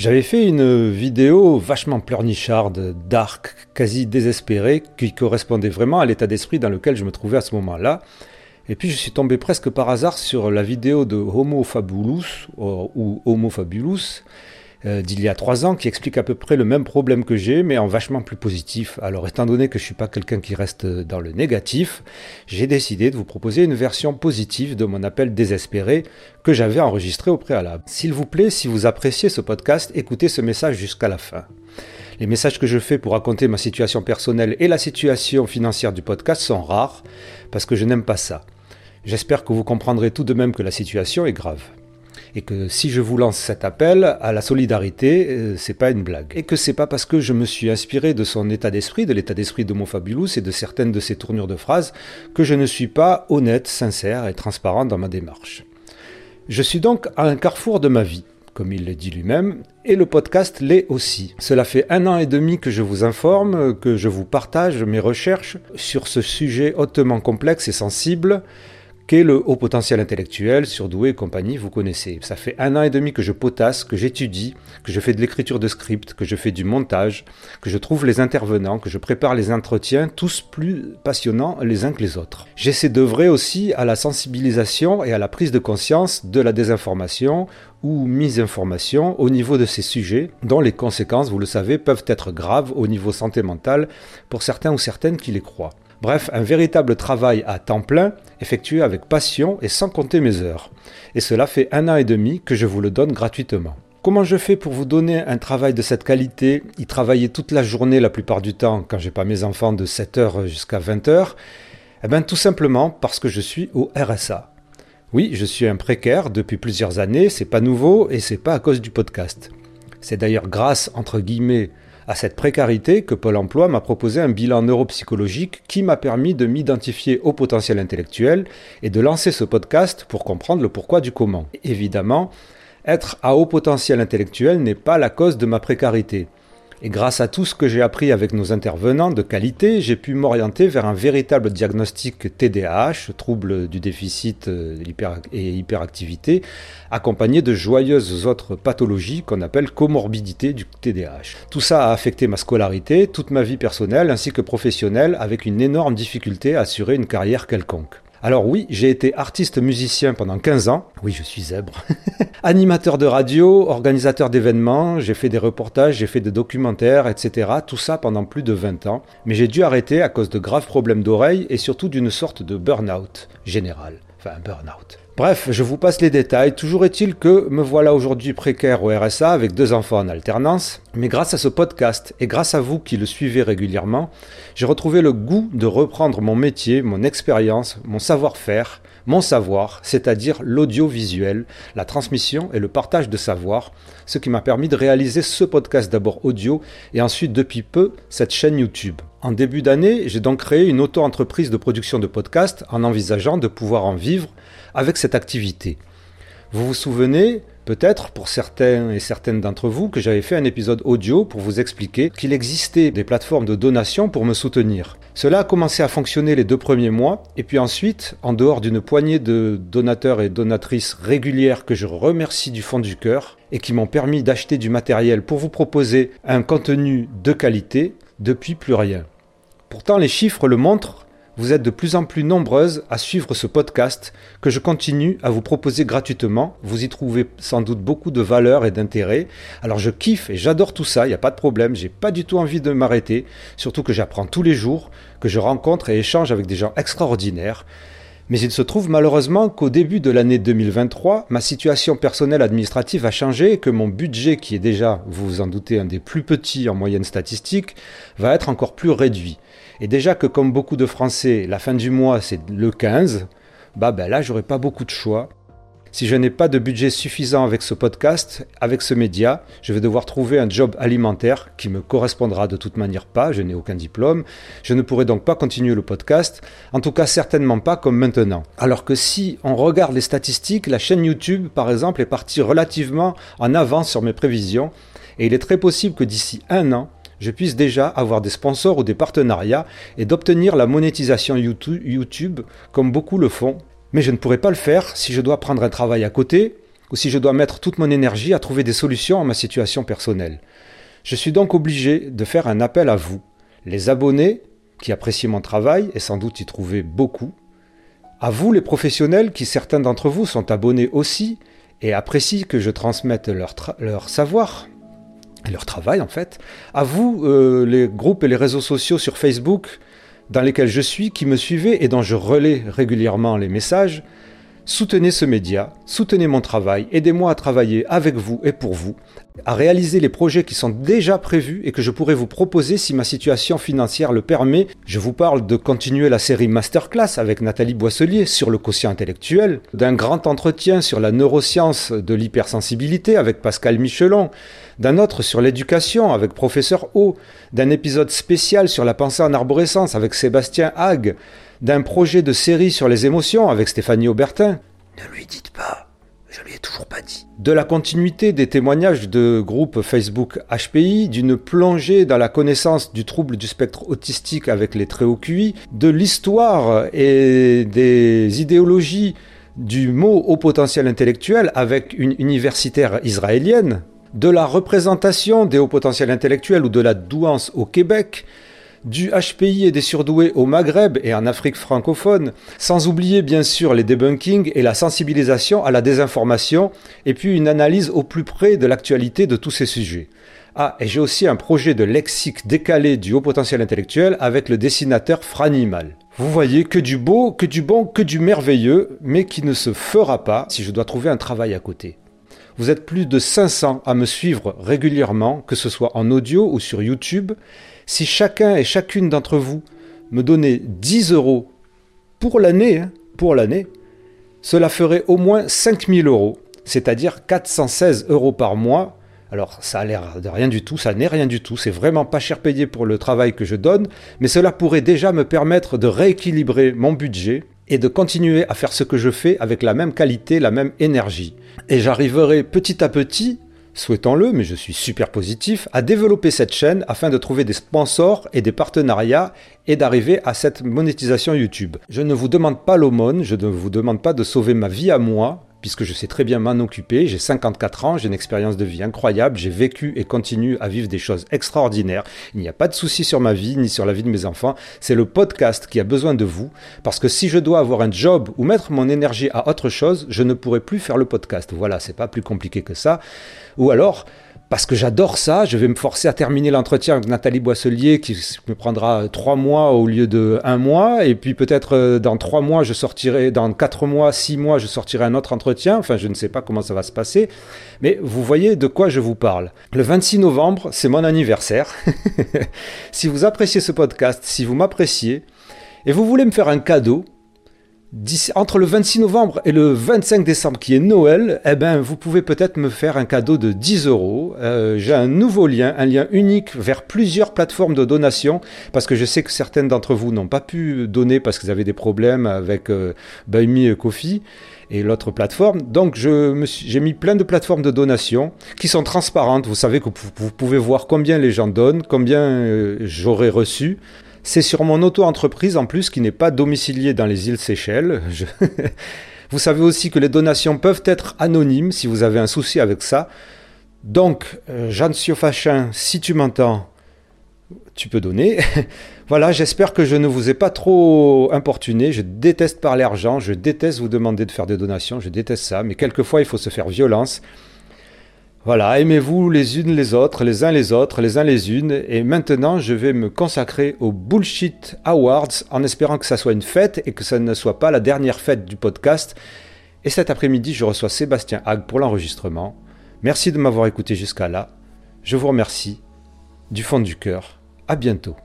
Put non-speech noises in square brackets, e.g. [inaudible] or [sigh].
J'avais fait une vidéo vachement pleurnicharde, dark, quasi désespérée, qui correspondait vraiment à l'état d'esprit dans lequel je me trouvais à ce moment-là. Et puis je suis tombé presque par hasard sur la vidéo de Homo Fabulus, ou Homo Fabulus, euh, d'il y a trois ans qui explique à peu près le même problème que j'ai, mais en vachement plus positif. Alors, étant donné que je suis pas quelqu'un qui reste dans le négatif, j'ai décidé de vous proposer une version positive de mon appel désespéré que j'avais enregistré au préalable. S'il vous plaît, si vous appréciez ce podcast, écoutez ce message jusqu'à la fin. Les messages que je fais pour raconter ma situation personnelle et la situation financière du podcast sont rares parce que je n'aime pas ça. J'espère que vous comprendrez tout de même que la situation est grave et que si je vous lance cet appel à la solidarité, euh, c'est pas une blague. Et que c'est pas parce que je me suis inspiré de son état d'esprit, de l'état d'esprit de Fabulous et de certaines de ses tournures de phrases, que je ne suis pas honnête, sincère et transparent dans ma démarche. Je suis donc à un carrefour de ma vie, comme il le dit lui-même, et le podcast l'est aussi. Cela fait un an et demi que je vous informe, que je vous partage mes recherches sur ce sujet hautement complexe et sensible, qu'est le haut potentiel intellectuel, surdoué et compagnie, vous connaissez. Ça fait un an et demi que je potasse, que j'étudie, que je fais de l'écriture de script, que je fais du montage, que je trouve les intervenants, que je prépare les entretiens, tous plus passionnants les uns que les autres. J'essaie d'œuvrer aussi à la sensibilisation et à la prise de conscience de la désinformation ou misinformation au niveau de ces sujets dont les conséquences, vous le savez, peuvent être graves au niveau santé mentale pour certains ou certaines qui les croient. Bref, un véritable travail à temps plein, effectué avec passion et sans compter mes heures. Et cela fait un an et demi que je vous le donne gratuitement. Comment je fais pour vous donner un travail de cette qualité, y travailler toute la journée la plupart du temps quand j'ai pas mes enfants de 7h jusqu'à 20h Eh bien tout simplement parce que je suis au RSA. Oui, je suis un précaire depuis plusieurs années, c'est pas nouveau et c'est pas à cause du podcast. C'est d'ailleurs grâce, entre guillemets, à cette précarité que Pôle Emploi m'a proposé un bilan neuropsychologique qui m'a permis de m'identifier au potentiel intellectuel et de lancer ce podcast pour comprendre le pourquoi du comment. Évidemment, être à haut potentiel intellectuel n'est pas la cause de ma précarité. Et grâce à tout ce que j'ai appris avec nos intervenants de qualité, j'ai pu m'orienter vers un véritable diagnostic TDAH, trouble du déficit euh, et hyperactivité, accompagné de joyeuses autres pathologies qu'on appelle comorbidité du TDAH. Tout ça a affecté ma scolarité, toute ma vie personnelle ainsi que professionnelle, avec une énorme difficulté à assurer une carrière quelconque. Alors oui, j'ai été artiste musicien pendant 15 ans. Oui, je suis zèbre. [laughs] Animateur de radio, organisateur d'événements, j'ai fait des reportages, j'ai fait des documentaires, etc. Tout ça pendant plus de 20 ans. Mais j'ai dû arrêter à cause de graves problèmes d'oreille et surtout d'une sorte de burn-out général. Enfin, burn-out. Bref, je vous passe les détails. Toujours est-il que me voilà aujourd'hui précaire au RSA avec deux enfants en alternance. Mais grâce à ce podcast et grâce à vous qui le suivez régulièrement, j'ai retrouvé le goût de reprendre mon métier, mon expérience, mon savoir-faire, mon savoir, c'est-à-dire l'audiovisuel, la transmission et le partage de savoir, ce qui m'a permis de réaliser ce podcast d'abord audio et ensuite depuis peu cette chaîne YouTube. En début d'année, j'ai donc créé une auto-entreprise de production de podcasts en envisageant de pouvoir en vivre avec cette activité. Vous vous souvenez peut-être pour certains et certaines d'entre vous que j'avais fait un épisode audio pour vous expliquer qu'il existait des plateformes de donation pour me soutenir. Cela a commencé à fonctionner les deux premiers mois et puis ensuite, en dehors d'une poignée de donateurs et donatrices régulières que je remercie du fond du cœur et qui m'ont permis d'acheter du matériel pour vous proposer un contenu de qualité, depuis plus rien. Pourtant les chiffres le montrent, vous êtes de plus en plus nombreuses à suivre ce podcast que je continue à vous proposer gratuitement. Vous y trouvez sans doute beaucoup de valeur et d'intérêt. Alors je kiffe et j'adore tout ça, il n'y a pas de problème, j'ai pas du tout envie de m'arrêter, surtout que j'apprends tous les jours, que je rencontre et échange avec des gens extraordinaires. Mais il se trouve malheureusement qu'au début de l'année 2023, ma situation personnelle administrative a changé et que mon budget, qui est déjà, vous vous en doutez, un des plus petits en moyenne statistique, va être encore plus réduit. Et déjà que comme beaucoup de Français, la fin du mois c'est le 15, bah ben là j'aurai pas beaucoup de choix. Si je n'ai pas de budget suffisant avec ce podcast, avec ce média, je vais devoir trouver un job alimentaire qui me correspondra de toute manière pas, je n'ai aucun diplôme, je ne pourrai donc pas continuer le podcast, en tout cas certainement pas comme maintenant. Alors que si on regarde les statistiques, la chaîne YouTube par exemple est partie relativement en avance sur mes prévisions, et il est très possible que d'ici un an, je puisse déjà avoir des sponsors ou des partenariats et d'obtenir la monétisation YouTube comme beaucoup le font. Mais je ne pourrai pas le faire si je dois prendre un travail à côté, ou si je dois mettre toute mon énergie à trouver des solutions à ma situation personnelle. Je suis donc obligé de faire un appel à vous, les abonnés qui apprécient mon travail et sans doute y trouver beaucoup, à vous les professionnels qui certains d'entre vous sont abonnés aussi et apprécient que je transmette leur savoir leur travail en fait, à vous euh, les groupes et les réseaux sociaux sur Facebook dans lesquels je suis, qui me suivez et dont je relais régulièrement les messages, Soutenez ce média, soutenez mon travail, aidez-moi à travailler avec vous et pour vous, à réaliser les projets qui sont déjà prévus et que je pourrais vous proposer si ma situation financière le permet. Je vous parle de continuer la série Masterclass avec Nathalie Boisselier sur le quotient intellectuel, d'un grand entretien sur la neuroscience de l'hypersensibilité avec Pascal Michelon, d'un autre sur l'éducation avec Professeur O, d'un épisode spécial sur la pensée en arborescence avec Sébastien Hague, d'un projet de série sur les émotions avec Stéphanie Aubertin. Ne lui dites pas, toujours pas dit. De la continuité des témoignages de groupe Facebook HPI, d'une plongée dans la connaissance du trouble du spectre autistique avec les très hauts QI, de l'histoire et des idéologies du mot haut potentiel intellectuel avec une universitaire israélienne, de la représentation des hauts potentiels intellectuels ou de la douance au Québec, du HPI et des surdoués au Maghreb et en Afrique francophone, sans oublier bien sûr les debunkings et la sensibilisation à la désinformation, et puis une analyse au plus près de l'actualité de tous ces sujets. Ah, et j'ai aussi un projet de lexique décalé du haut potentiel intellectuel avec le dessinateur Franimal. Vous voyez que du beau, que du bon, que du merveilleux, mais qui ne se fera pas si je dois trouver un travail à côté. Vous êtes plus de 500 à me suivre régulièrement, que ce soit en audio ou sur YouTube, si chacun et chacune d'entre vous me donnait 10 euros pour l'année, hein, pour l'année, cela ferait au moins 5000 euros, c'est-à-dire 416 euros par mois. Alors ça a l'air de rien du tout, ça n'est rien du tout, c'est vraiment pas cher payé pour le travail que je donne, mais cela pourrait déjà me permettre de rééquilibrer mon budget et de continuer à faire ce que je fais avec la même qualité, la même énergie. Et j'arriverai petit à petit souhaitons-le, mais je suis super positif, à développer cette chaîne afin de trouver des sponsors et des partenariats et d'arriver à cette monétisation YouTube. Je ne vous demande pas l'aumône, je ne vous demande pas de sauver ma vie à moi, puisque je sais très bien m'en occuper. J'ai 54 ans, j'ai une expérience de vie incroyable, j'ai vécu et continue à vivre des choses extraordinaires. Il n'y a pas de souci sur ma vie ni sur la vie de mes enfants. C'est le podcast qui a besoin de vous, parce que si je dois avoir un job ou mettre mon énergie à autre chose, je ne pourrai plus faire le podcast. Voilà, c'est pas plus compliqué que ça. Ou alors, parce que j'adore ça. Je vais me forcer à terminer l'entretien avec Nathalie Boisselier qui me prendra trois mois au lieu de un mois. Et puis peut-être euh, dans trois mois, je sortirai, dans quatre mois, six mois, je sortirai un autre entretien. Enfin, je ne sais pas comment ça va se passer. Mais vous voyez de quoi je vous parle. Le 26 novembre, c'est mon anniversaire. [laughs] si vous appréciez ce podcast, si vous m'appréciez, et vous voulez me faire un cadeau, entre le 26 novembre et le 25 décembre, qui est Noël, eh ben, vous pouvez peut-être me faire un cadeau de 10 euros. Euh, j'ai un nouveau lien, un lien unique vers plusieurs plateformes de donation, parce que je sais que certaines d'entre vous n'ont pas pu donner parce qu'ils avaient des problèmes avec euh, Buy Me Coffee et l'autre plateforme. Donc j'ai mis plein de plateformes de donation qui sont transparentes. Vous savez que vous, pouvez voir combien les gens donnent, combien euh, j'aurais reçu. C'est sur mon auto-entreprise en plus qui n'est pas domiciliée dans les îles Seychelles. [laughs] vous savez aussi que les donations peuvent être anonymes si vous avez un souci avec ça. Donc, euh, Jeanne Siofachin, si tu m'entends, tu peux donner. [laughs] voilà, j'espère que je ne vous ai pas trop importuné. Je déteste parler argent, je déteste vous demander de faire des donations, je déteste ça, mais quelquefois il faut se faire violence. Voilà, aimez-vous les unes les autres, les uns les autres, les uns les unes. Et maintenant, je vais me consacrer aux Bullshit Awards en espérant que ça soit une fête et que ça ne soit pas la dernière fête du podcast. Et cet après-midi, je reçois Sébastien Hague pour l'enregistrement. Merci de m'avoir écouté jusqu'à là. Je vous remercie du fond du cœur. À bientôt.